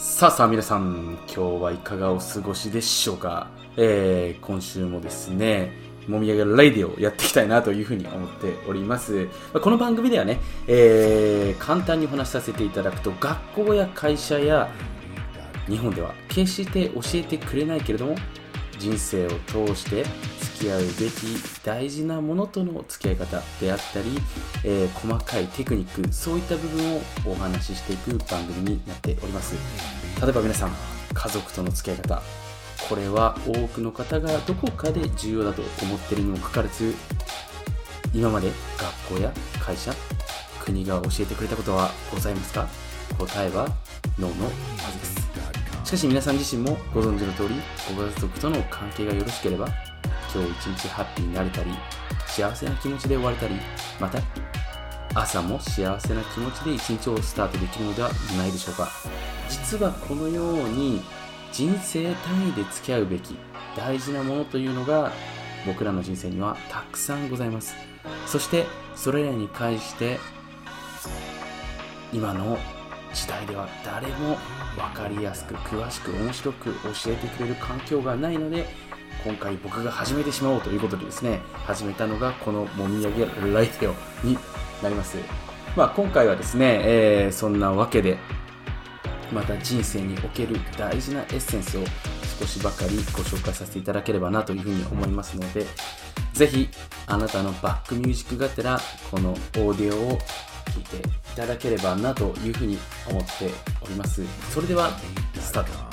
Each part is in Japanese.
さあさあ皆さん、今日はいかがお過ごしでしょうか、えー、今週もですね、もみあげラディをやっていきたいなというふうに思っております。この番組ではね、えー、簡単にお話しさせていただくと、学校や会社や日本では決して教えてくれないけれども、人生を通してき合うべき大事なものとの付き合い方であったり、えー、細かいテクニックそういった部分をお話ししていく番組になっております。例えば皆さん家族との付き合い方。これは多くの方がどこかで重要だと思っているにもかかわらず今まで学校や会社国が教えてくれたことはございますか？答えはノーのはずです。しかし皆さん自身もご存知の通りご家族との関係がよろしければ今日一日ハッピーになれたり幸せな気持ちで終われたりまた朝も幸せな気持ちで一日をスタートできるのではないでしょうか。実はこのように人生単位で付き合うべき大事なものというのが僕らの人生にはたくさんございます。そしてそれらに関して今の時代では誰も分かりやすく詳しく面白く教えてくれる環境がないので今回僕が始めてしまおうということでですね始めたのがこのもみあげライテオになります、まあ、今回はですね、えー、そんなわけでまた人生における大事なエッセンスを少しばかりご紹介させていただければなというふうに思いますのでぜひあなたのバックミュージックがてらこのオーディオを聞いていただければなというふうに思っております。それではスタート。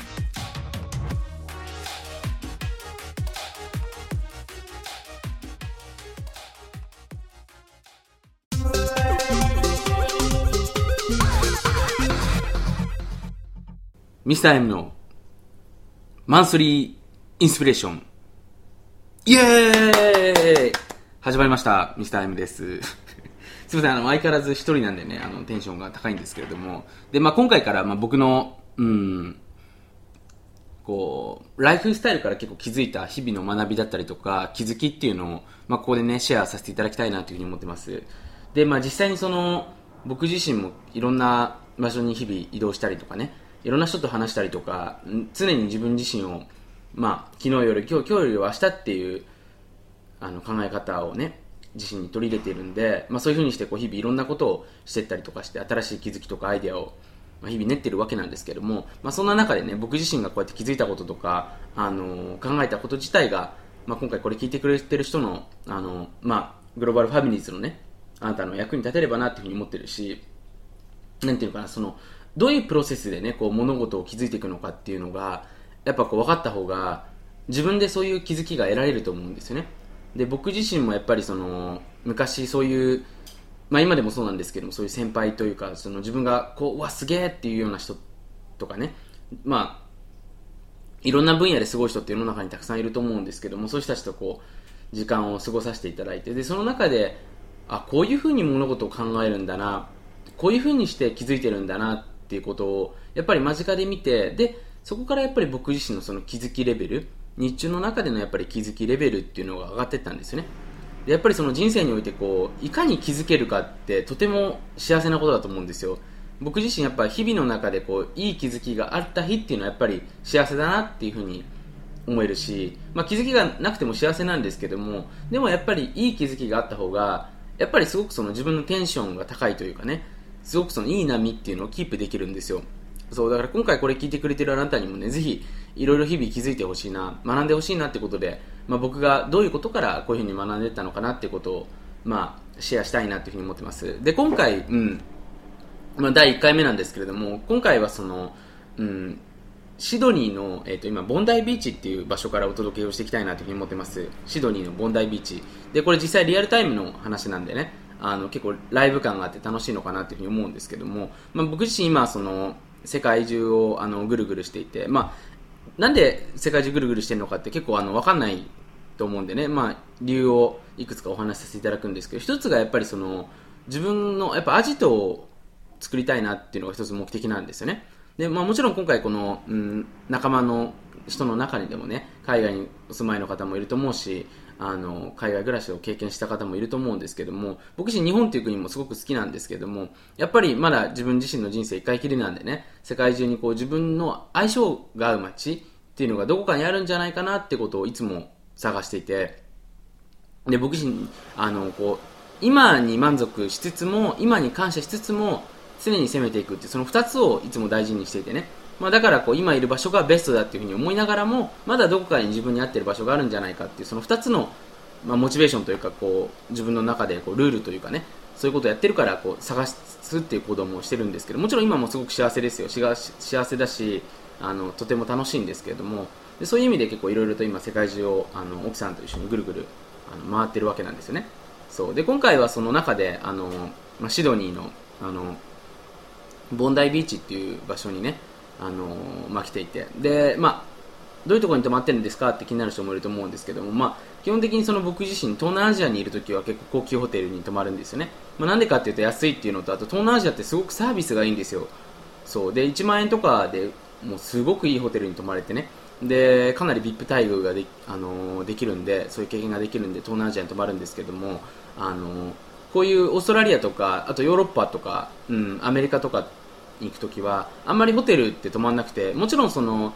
ミスター M のマンスリーインスピレーション。イエーイ!始まりました。ミスター M です。すみません、あの、相変わらず一人なんでね、あの、テンションが高いんですけれども、で、まあ、今回から、まあ、僕の、うん、こう、ライフスタイルから結構気づいた日々の学びだったりとか、気づきっていうのを、まあ、ここでね、シェアさせていただきたいなというふうに思ってます。で、まあ、実際にその、僕自身もいろんな場所に日々移動したりとかね、いろんな人と話したりとか、常に自分自身を、まあ、昨日より今日、今日よりは明日っていう、あの、考え方をね、自身に取り入れているんで、まあ、そういうふうにしてこう日々いろんなことをしていったりとかして新しい気づきとかアイデアを日々練ってるわけなんですけども、まあ、そんな中でね僕自身がこうやって気づいたこととか、あの考えたこと自体が、まあ、今回これ聞いてくれてる人の、あのまあ、グローバルファミリーズのねあなたの役に立てればなっていうふうに思ってるしなんていうかなそのどういうプロセスでねこう物事を気づいていくのかっていうのがやっぱこう分かった方が自分でそういう気づきが得られると思うんですよね。で僕自身もやっぱりその昔そういう、まあ、今でもそうなんですけどもそういう先輩というかその自分がこううわすげえっていうような人とかねまあいろんな分野ですごい人って世の中にたくさんいると思うんですけどもそういう人たちとこう時間を過ごさせていただいてでその中であこういうふうに物事を考えるんだなこういうふうにして気づいてるんだなっっていうことをやっぱり間近で見てでそこからやっぱり僕自身のその気づきレベル日中の中でのやっぱり気づきレベルっていうのが上がってったんですよね。でやっぱりその人生においてこういかに気づけるかってとても幸せなことだと思うんですよ。僕自身やっぱ日々の中でこういい気づきがあった日っていうのはやっぱり幸せだなっていうふうに思えるし、まあ、気づきがなくても幸せなんですけどもでもやっぱりいい気づきがあった方がやっぱりすごくその自分のテンションが高いというかねすごくそのいい波っていうのをキープできるんですよ。そうだから今回これ聞いてくれてるあなたにもねぜひいろいろ日々気づいてほしいな学んでほしいなってことで、まあ、僕がどういうことからこういうふうに学んでったのかなってことを、まあ、シェアしたいなっていうふうに思ってます。で今回、うんまあ、第1回目なんですけれども今回はその、うん、シドニーの、えー、と今ボンダイビーチっていう場所からお届けをしていきたいなというふうに思ってます。シドニーのボンダイビーチ。でこれ実際リアルタイムの話なんでね。あの結構ライブ感があって楽しいのかなというふうに思うんですけども、まあ、僕自身今その世界中をあのぐるぐるしていて、まあ、なんで世界中ぐるぐるしてるのかって結構あの分かんないと思うんでね、まあ、理由をいくつかお話しさせていただくんですけど一つがやっぱりその自分のやっぱアジトを作りたいなっていうのが一つ目的なんですよね。で、まあ、もちろん今回この、うん、仲間の人の中にでもね海外にお住まいの方もいると思うしあの、海外暮らしを経験した方もいると思うんですけども、僕自身日本という国もすごく好きなんですけども、やっぱりまだ自分自身の人生一回きりなんでね、世界中にこう自分の相性が合う街っていうのがどこかにあるんじゃないかなってことをいつも探していて、で、僕自身、あの、こう、今に満足しつつも、今に感謝しつつも、常に攻めていくっていう、その2つをいつも大事にしていてね。まあ、だからこう今いる場所がベストだっていうふうに思いながらもまだどこかに自分に合ってる場所があるんじゃないかっていうその2つの、まあ、モチベーションというかこう自分の中でこうルールというかねそういうことをやってるからこう探すっていう行動もしてるんですけどもちろん今もすごく幸せですよ。幸せだしあのとても楽しいんですけれどもでそういう意味で結構いろいろと今世界中をあの奥さんと一緒にぐるぐるあの回ってるわけなんですよね。そう。で今回はその中であの、まあ、シドニーのあのボンダイビーチっていう場所にねあのまあ、来ていて。で、まあ、どういうところに泊まってるんですかって気になる人もいると思うんですけども、まあ、基本的にその僕自身東南アジアにいるときは結構高級ホテルに泊まるんですよね、まあ、なんでかっていうと安いっていうのとあと東南アジアってすごくサービスがいいんですよ。そう。で1万円とかでもうすごくいいホテルに泊まれてね。でかなり VIP 待遇がで,、あのできるんでそういう経験ができるんで東南アジアに泊まるんですけども、あのこういうオーストラリアとかあとヨーロッパとか、うん、アメリカとか行くときはあんまりホテルって泊まんなくてもちろんその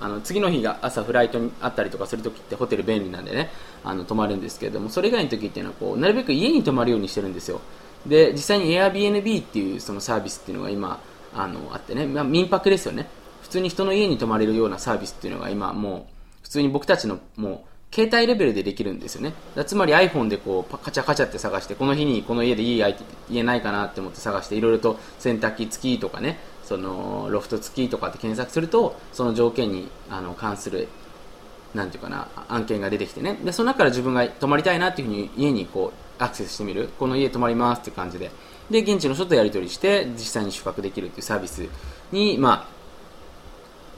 あの次の日が朝フライトにあったりとかするときってホテル便利なんでねあの泊まるんですけれどもそれ以外の時っていうのはこうなるべく家に泊まるようにしてるんですよ。で実際に Airbnb っていうそのサービスっていうのが今あのあってね、まあ、民泊ですよね。普通に人の家に泊まれるようなサービスっていうのが今もう普通に僕たちのもう携帯レベルでできるんですよね。つまり iPhone でこうカチャカチャって探してこの日にこの家でいい家ないかなって思って探していろいろと洗濯機付きとかねそのロフト付きとかって検索するとその条件にあの関するなんていうかな案件が出てきてね。でその中から自分が泊まりたいなっていうふうに家にこうアクセスしてみる。この家泊まりますって感じで。で現地の人とやり取りして実際に宿泊できるっていうサービスにまあ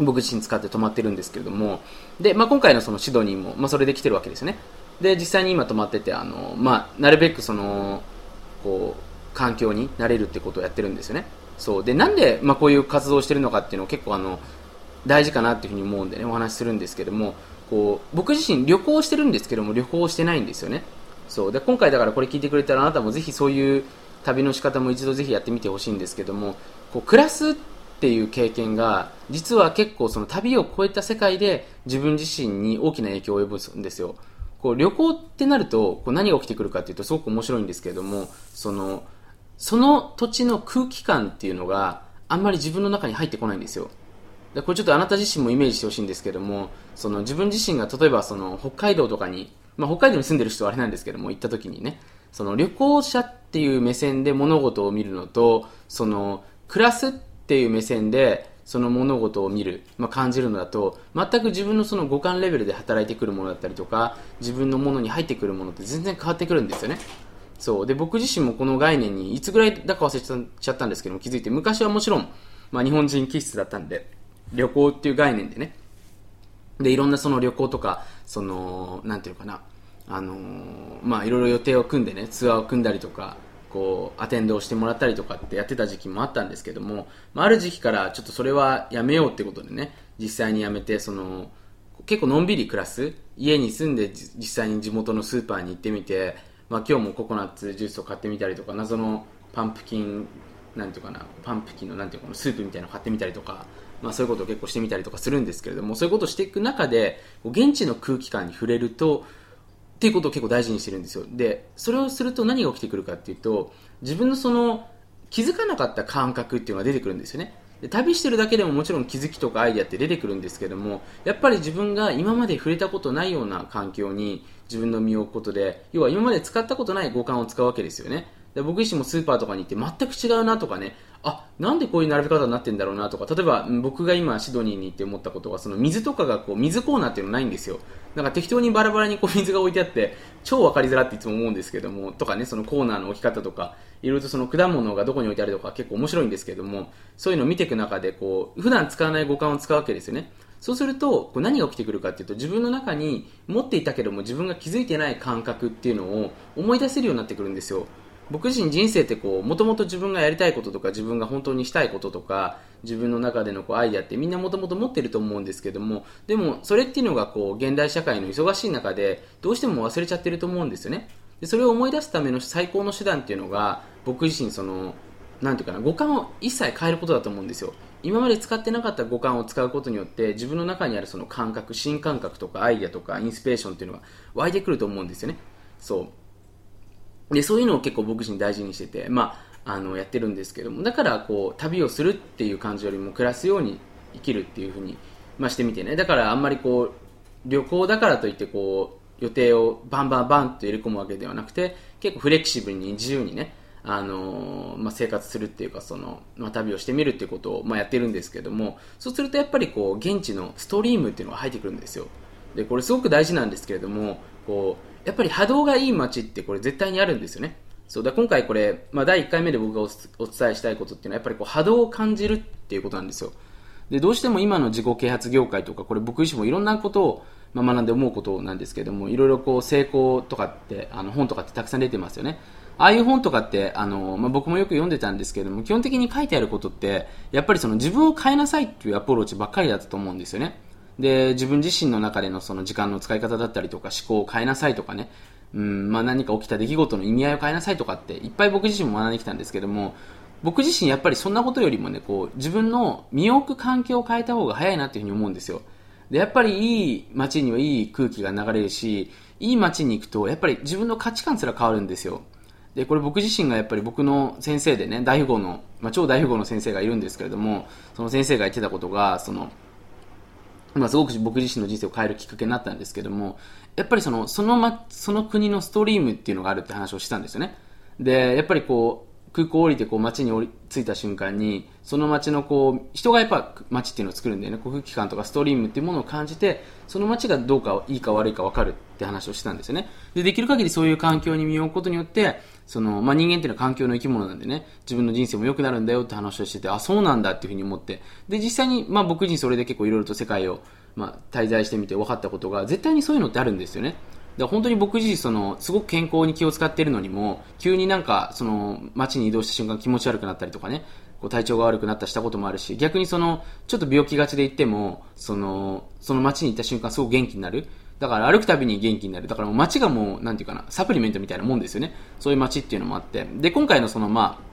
僕自身使って泊まってるんですけれどもで、まあ、今回のそのシドニーも、まあ、それで来てるわけですね。で実際に今泊まっててあの、まあ、なるべくそのこう環境になれるってことをやってるんですよね。そう。でなんで、まあ、こういう活動をしてるのかっていうのを結構あの大事かなっていうふうに思うんでねお話しするんですけどもこう僕自身旅行してるんですけども旅行してないんですよね。そう。で今回だからこれ聞いてくれたらあなたもぜひそういう旅の仕方も一度ぜひやってみてほしいんですけどもこう暮らすってていう経験が実は結構その旅を超えた世界で自分自身に大きな影響を及ぼすんですよ。こう旅行ってなるとこう何が起きてくるかっていうとすごく面白いんですけれどもそのその土地の空気感っていうのがあんまり自分の中に入ってこないんですよ。でこれちょっとあなた自身もイメージしてほしいんですけどもその自分自身が例えばその北海道とかに、まあ、北海道に住んでる人はあれなんですけども行った時にねその旅行者っていう目線で物事を見るのとその暮らすっていう目線でその物事を見る、まあ、感じるのだと全く自分のその五感レベルで働いてくるものだったりとか自分のものに入ってくるものって全然変わってくるんですよね。そう。で僕自身もこの概念にいつぐらいだか忘れちゃったんですけども気づいて昔はもちろん、まあ、日本人気質だったんで旅行っていう概念でね。でいろんなその旅行とかそのなんていうのかなあのー、まあいろいろ予定を組んでねツアーを組んだりとかこうアテンドをしてもらったりとかってやってた時期もあったんですけども、まあ、ある時期からちょっとそれはやめようってことでね実際にやめてその結構のんびり暮らす家に住んで実際に地元のスーパーに行ってみて、まあ、今日もココナッツジュースを買ってみたりとか謎のパンプキンなんていうかなパンプキンのなんていうかなスープみたいなの買ってみたりとか、まあ、そういうことを結構してみたりとかするんですけれどもそういうことをしていく中で現地の空気感に触れるとていうことを結構大事にしてるんですよ。でそれをすると何が起きてくるかっていうと自分のその気づかなかった感覚っていうのが出てくるんですよね。で旅してるだけでももちろん気づきとかアイデアって出てくるんですけどもやっぱり自分が今まで触れたことないような環境に自分の身を置くことで要は今まで使ったことない五感を使うわけですよね。で僕自身もスーパーとかに行って全く違うなとかねあなんでこういう並べ方になってんだろうなとか例えば僕が今シドニーに行って思ったことはその水とかがこう水コーナーっていうのないんですよ。なんか適当にバラバラにこう水が置いてあって超分かりづらっていつも思うんですけどもとかねそのコーナーの置き方とかいろいろとその果物がどこに置いてあるとか結構面白いんですけどもそういうのを見ていく中でこう普段使わない五感を使うわけですよね。そうするとこう何が起きてくるかっていうと自分の中に持っていたけども自分が気づいてない感覚っていうのを思い出せるようになってくるんですよ。僕自身人生ってこう、もともと自分がやりたいこととか、自分が本当にしたいこととか、自分の中でのこうアイデアってみんなもともと持ってると思うんですけども、でもそれっていうのがこう、現代社会の忙しい中で、どうしても忘れちゃってると思うんですよね。でそれを思い出すための最高の手段っていうのが、僕自身その、なんていうかな、五感を一切変えることだと思うんですよ。今まで使ってなかった五感を使うことによって自分の中にあるその感覚新感覚とかアイデアとかインスピレーションっていうのが湧いてくると思うんですよねそうでそういうのを結構僕自身大事にしてて、まあ、あのやってるんですけどもだからこう旅をするっていう感じよりも暮らすように生きるっていうふうに、まあ、してみてね。だからあんまりこう旅行だからといってこう予定をバンバンバンと入れ込むわけではなくて結構フレキシブルに自由にねあのまあ、生活するっていうかその、まあ、旅をしてみるっていうことを、まあ、やってるんですけどもそうするとやっぱりこう現地のストリームっていうのが入ってくるんですよ。でこれすごく大事なんですけれどもこうやっぱり波動がいい街ってこれ絶対にあるんですよね。そうだ今回これ、まあ、第1回目で僕がお伝えしたいことっていうのはやっぱりこう波動を感じるっていうことなんですよ。でどうしても今の自己啓発業界とかこれ僕自身もいろんなことをまあ、学んで思うことなんですけどもいろいろこう成功とかってあの本とかってたくさん出てますよね。ああいう本とかってあの、まあ、僕もよく読んでたんですけども基本的に書いてあることってやっぱりその自分を変えなさいっていうアプローチばっかりだったと思うんですよね。で自分自身の中でのその時間の使い方だったりとか思考を変えなさいとかね。うんまあ、何か起きた出来事の意味合いを変えなさいとかっていっぱい僕自身も学んできたんですけども僕自身やっぱりそんなことよりもねこう自分の身を置く環境を変えた方が早いなっていうふうに思うんですよ。でやっぱりいい街にはいい空気が流れるしいい街に行くとやっぱり自分の価値観すら変わるんですよ。でこれ僕自身がやっぱり僕の先生でね大富豪の、まあ、超大富豪の先生がいるんですけれどもその先生が言ってたことがその、まあ、すごく僕自身の人生を変えるきっかけになったんですけどもやっぱりそのその,、ま、その国のストリームっていうのがあるって話をしたんですよね。でやっぱりこう空港降りてこう街に降り着いた瞬間にその街のこう人がやっぱ街っていうのを作るんだよね。空気感とかストリームっていうものを感じてその街がどうかいいか悪いか分かるって話をしたんですよね。でできる限りそういう環境に身を置くことによってその、まあ、人間っていうのは環境の生き物なんでね自分の人生も良くなるんだよって話をしててあそうなんだっていうふうに思ってで実際に、まあ、僕自身それで結構いろいろと世界を、まあ、滞在してみて分かったことが絶対にそういうのってあるんですよね。だ本当に僕自身そのすごく健康に気を使っているのにも急になんかその街に移動した瞬間気持ち悪くなったりとかねこう体調が悪くなったしたこともあるし逆にそのちょっと病気がちで行ってもそのその街に行った瞬間すごく元気になる。だから歩くたびに元気になる。だからもう街がもうなんていうかなサプリメントみたいなもんですよね。そういう街っていうのもあって。で今回のそのまあ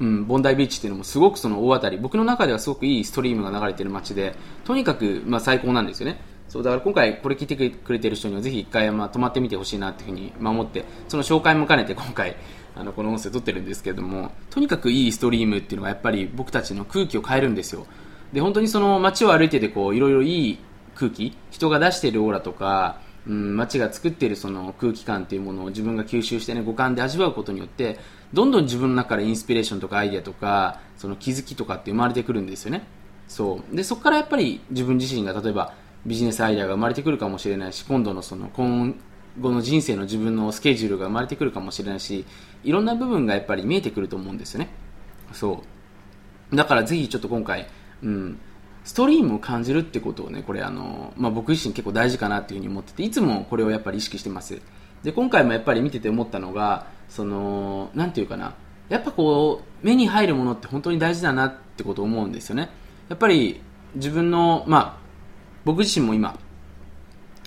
うん、ボンダイビーチっていうのもすごくその大当たり。僕の中ではすごくいいストリームが流れてる街でとにかくまあ最高なんですよね。そうだから今回これ聞いてくれてる人にはぜひ一回、まあ、泊まってみてほしいなっていうふうに守ってその紹介も兼ねて今回あのこの音声撮ってるんですけれどもとにかくいいストリームっていうのがやっぱり僕たちの空気を変えるんですよ。で本当にその街を歩いててこういろいろいい空気人が出しているオーラとか、うん、街が作っているその空気感っていうものを自分が吸収してね五感で味わうことによってどんどん自分の中からインスピレーションとかアイデアとかその気づきとかって生まれてくるんですよね。そう。でそこからやっぱり自分自身が例えばビジネスアイデアが生まれてくるかもしれないし今度のその今後の人生の自分のスケジュールが生まれてくるかもしれないしいろんな部分がやっぱり見えてくると思うんですよね。そう。だからぜひちょっと今回、うん、ストリームを感じるってことをねこれあの、まあ、僕自身結構大事かなっていうふうに思ってていつもこれをやっぱり意識してます。で今回もやっぱり見てて思ったのがそのなんていうかな。やっぱこう目に入るものって本当に大事だなってことを思うんですよね。やっぱり自分のまあ僕自身も今、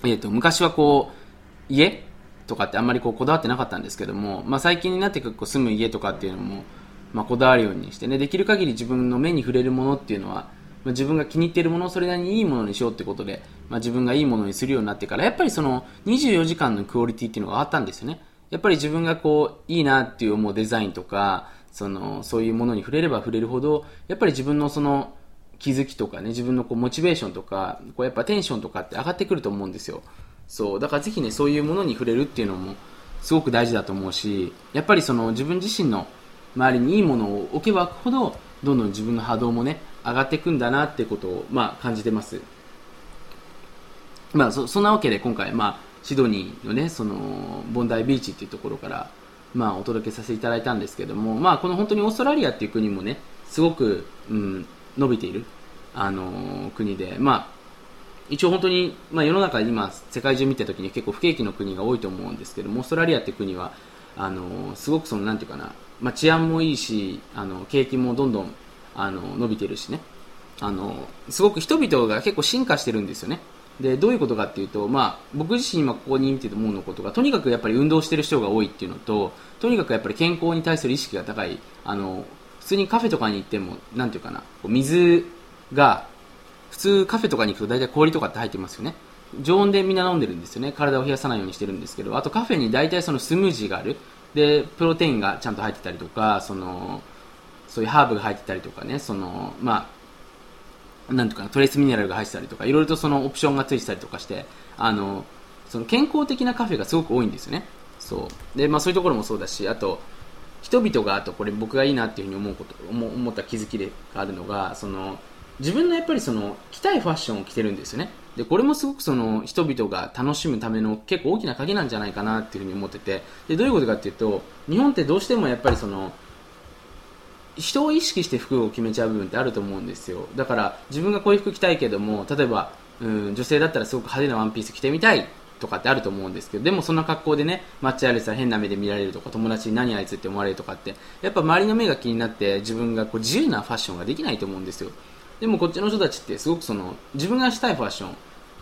えーと、昔はこう家とかってあんまりこうこだわってなかったんですけども、まあ、最近になって結構住む家とかっていうのも、まあ、こだわるようにしてねできる限り自分の目に触れるものっていうのは、まあ、自分が気に入っているものをそれなりにいいものにしようってことで、まあ、自分がいいものにするようになってからやっぱりその24時間のクオリティっていうのがあったんですよねやっぱり自分がこういいなっていう思うデザインとかそのそういうものに触れれば触れるほどやっぱり自分のその気づきとかね、自分のこうモチベーションとか、こうやっぱテンションとかって上がってくると思うんですよ。そう。だからぜひね、そういうものに触れるっていうのもすごく大事だと思うし、やっぱりその自分自身の周りにいいものを置けば置くほど、どんどん自分の波動もね、上がっていくんだなってことを、まあ、感じてます。まあ、そそんなわけで今回、まあ、シドニーのね、その、ボンダイビーチっていうところから、まあ、お届けさせていただいたんですけども、まあ、この本当にオーストラリアっていう国もね、すごく、うん、伸びている、あの国で、まあ、一応本当に、まあ、世の中今世界中見た時に結構不景気の国が多いと思うんですけどもオーストラリアって国はあのすごくそのなんていうかな、まあ、治安もいいしあの景気もどんどんあの伸びてるしね。あのすごく人々が結構進化してるんですよね。でどういうことかっていうと、まあ、僕自身今ここに見てて思うのことがとにかくやっぱり運動してる人が多いっていうのととにかくやっぱり健康に対する意識が高いあの普通にカフェとかに行ってもなんていうかな水が普通カフェとかに行くと大体氷とかって入ってますよね。常温でみんな飲んでるんですよね。体を冷やさないようにしてるんですけどあとカフェに大体そのスムージーがある。でプロテインがちゃんと入ってたりとかそのそういうハーブが入ってたりとかねそのまあなんとかトレースミネラルが入ってたりとかいろいろとそのオプションがついてたりとかしてあのその健康的なカフェがすごく多いんですよね。そう。で、まあ、そういうところもそうだしあと人々があとこれ僕がいいなっていうふうに思うこと思思った気づきでがあるのがその自分のやっぱりその着たいファッションを着てるんですよね。でこれもすごくその人々が楽しむための結構大きな鍵なんじゃないかなっていうふうに思ってて。でどういうことかっていうと日本ってどうしてもやっぱりその人を意識して服を決めちゃう部分ってあると思うんですよ。だから自分がこういう服着たいけども例えばうん女性だったらすごく派手なワンピース着てみたいとかってあると思うんですけどでもそんな格好でね街歩いてたら変な目で見られるとか友達に何あいつ？って思われるとかってやっぱ周りの目が気になって自分がこう自由なファッションができないと思うんですよ。でもこっちの人たちってすごくその自分がしたいファッション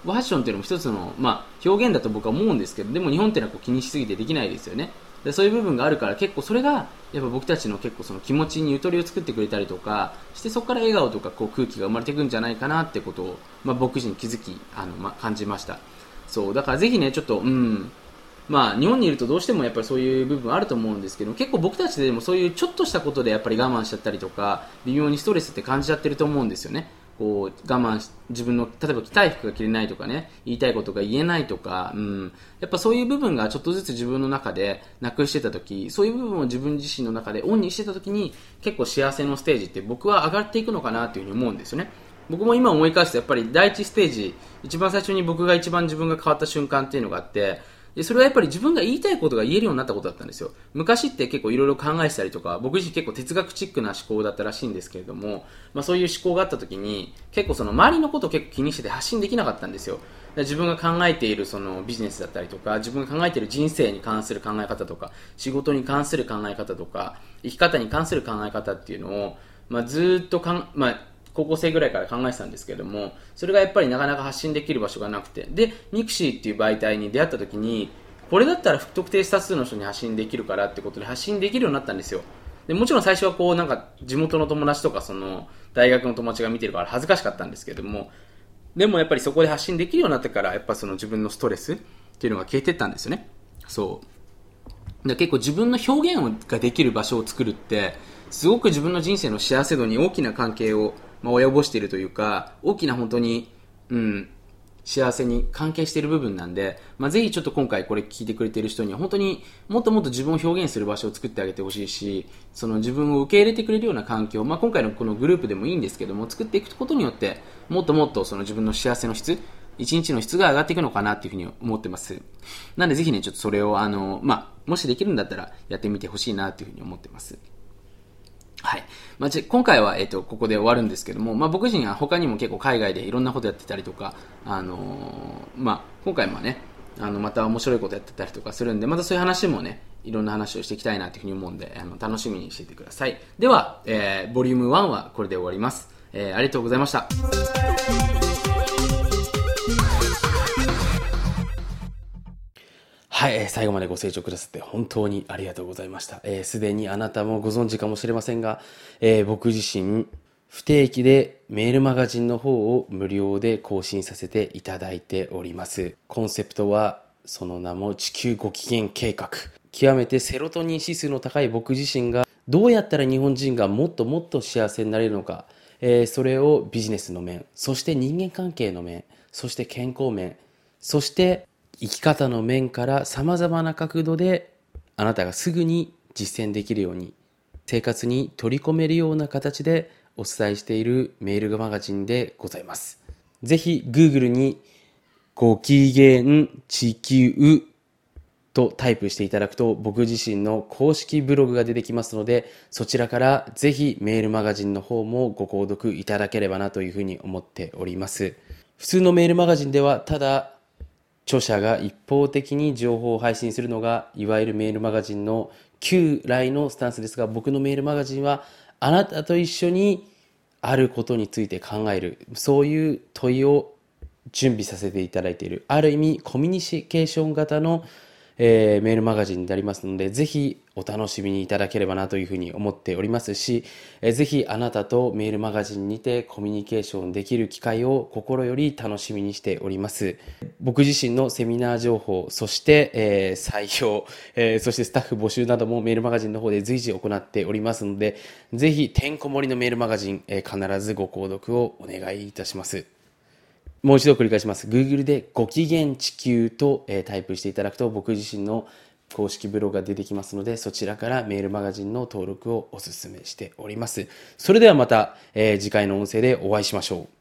ファッションっていうのも一つの、まあ、表現だと僕は思うんですけどでも日本っていうのはこう気にしすぎてできないですよね。でそういう部分があるから結構それがやっぱ僕たちの結構その気持ちにゆとりを作ってくれたりとかしてそこから笑顔とかこう空気が生まれていくんじゃないかなってことを、まあ、僕自身気づきあの、ま、感じました。そうだからぜひねちょっとうん。まあ、日本にいるとどうしてもやっぱりそういう部分あると思うんですけど結構僕たちでもそういうちょっとしたことでやっぱり我慢しちゃったりとか微妙にストレスって感じちゃってると思うんですよね。こう我慢し自分の例えば着たい服が着れないとかね言いたいことが言えないとか、うん、やっぱそういう部分がちょっとずつ自分の中でなくしてた時そういう部分を自分自身の中でオンにしてた時に結構幸せのステージって僕は上がっていくのかなというふに思うんですよね。僕も今思い返すとやっぱり第一ステージ一番最初に僕が一番自分が変わった瞬間っていうのがあってで、それはやっぱり自分が言いたいことが言えるようになったことだったんですよ。昔って結構いろいろ考えてたりとか、僕自身結構哲学チックな思考だったらしいんですけれども、まあそういう思考があった時に、結構その周りのことを結構気にしてて発信できなかったんですよ。自分が考えているそのビジネスだったりとか、自分が考えている人生に関する考え方とか、仕事に関する考え方とか、生き方に関する考え方っていうのを、まあずっとかん、まあ高校生ぐらいから考えてたんですけども、それがやっぱりなかなか発信できる場所がなくて、で、 mixi っていう媒体に出会った時に、これだったら不特定多数の人に発信できるからってことで発信できるようになったんですよ。でもちろん最初はこうなんか地元の友達とかその大学の友達が見てるから恥ずかしかったんですけども、でもやっぱりそこで発信できるようになってからやっぱその自分のストレスっていうのが消えてったんですよね。そう。で結構自分の表現ができる場所を作るってすごく自分の人生の幸せ度に大きな関係を、まあ、及ぼしているというか大きな本当に、うん、幸せに関係している部分なんで、まあ、ぜひちょっと今回これ聞いてくれている人には本当にもっともっと自分を表現する場所を作ってあげてほしいし、その自分を受け入れてくれるような環境、まあ、今回のこのグループでもいいんですけども、作っていくことによって、もっともっとその自分の幸せの質、一日の質が上がっていくのかなっていうふうに思ってます。なんでぜひね、ちょっとそれをあの、まあ、もしできるんだったらやってみてほしいなというふうに思ってます。はい。まあ、じ今回は、えっ、と、ここで終わるんですけども、まあ、僕自身は他にも結構海外でいろんなことやってたりとか、あのー、まあ、今回もね、あの、また面白いことやってたりとかするんで、またそういう話もね、いろんな話をしていきたいなというふうに思うんで、あの、楽しみにしていてください。では、えー、ボリューム1はこれで終わります。えー、ありがとうございました。はい、最後までご清聴くださって本当にありがとうございました。す、えー、で、にあなたもご存知かもしれませんが、えー、僕自身、不定期でメールマガジンの方を無料で更新させていただいております。コンセプトは、その名も地球ご機嫌計画。極めてセロトニン指数の高い僕自身が、どうやったら日本人がもっともっと幸せになれるのか、えー、それをビジネスの面、そして人間関係の面、そして健康面、そして生き方の面から様々な角度であなたがすぐに実践できるように生活に取り込めるような形でお伝えしているメールマガジンでございます。ぜひ Google にご機嫌地球とタイプしていただくと僕自身の公式ブログが出てきますのでそちらからぜひメールマガジンの方もご購読いただければなというふうに思っております。普通のメールマガジンではただ著者が一方的に情報を配信するのがいわゆるメールマガジンの旧来のスタンスですが僕のメールマガジンはあなたと一緒にあることについて考える。そういう問いを準備させていただいている。ある意味コミュニケーション型のえー、メールマガジンでありますので、ぜひお楽しみにいただければなというふうに思っておりますし、えー、ぜひあなたとメールマガジンにてコミュニケーションできる機会を心より楽しみにしております。僕自身のセミナー情報、そして、えー、採用、えー、そしてスタッフ募集などもメールマガジンの方で随時行っておりますので、ぜひてんこ盛りのメールマガジン、えー、必ずご購読をお願いいたします。もう一度繰り返します。Google でご機嫌地球と、えー、タイプしていただくと僕自身の公式ブログが出てきますので、そちらからメールマガジンの登録をお勧めしております。それではまた、えー、次回の音声でお会いしましょう。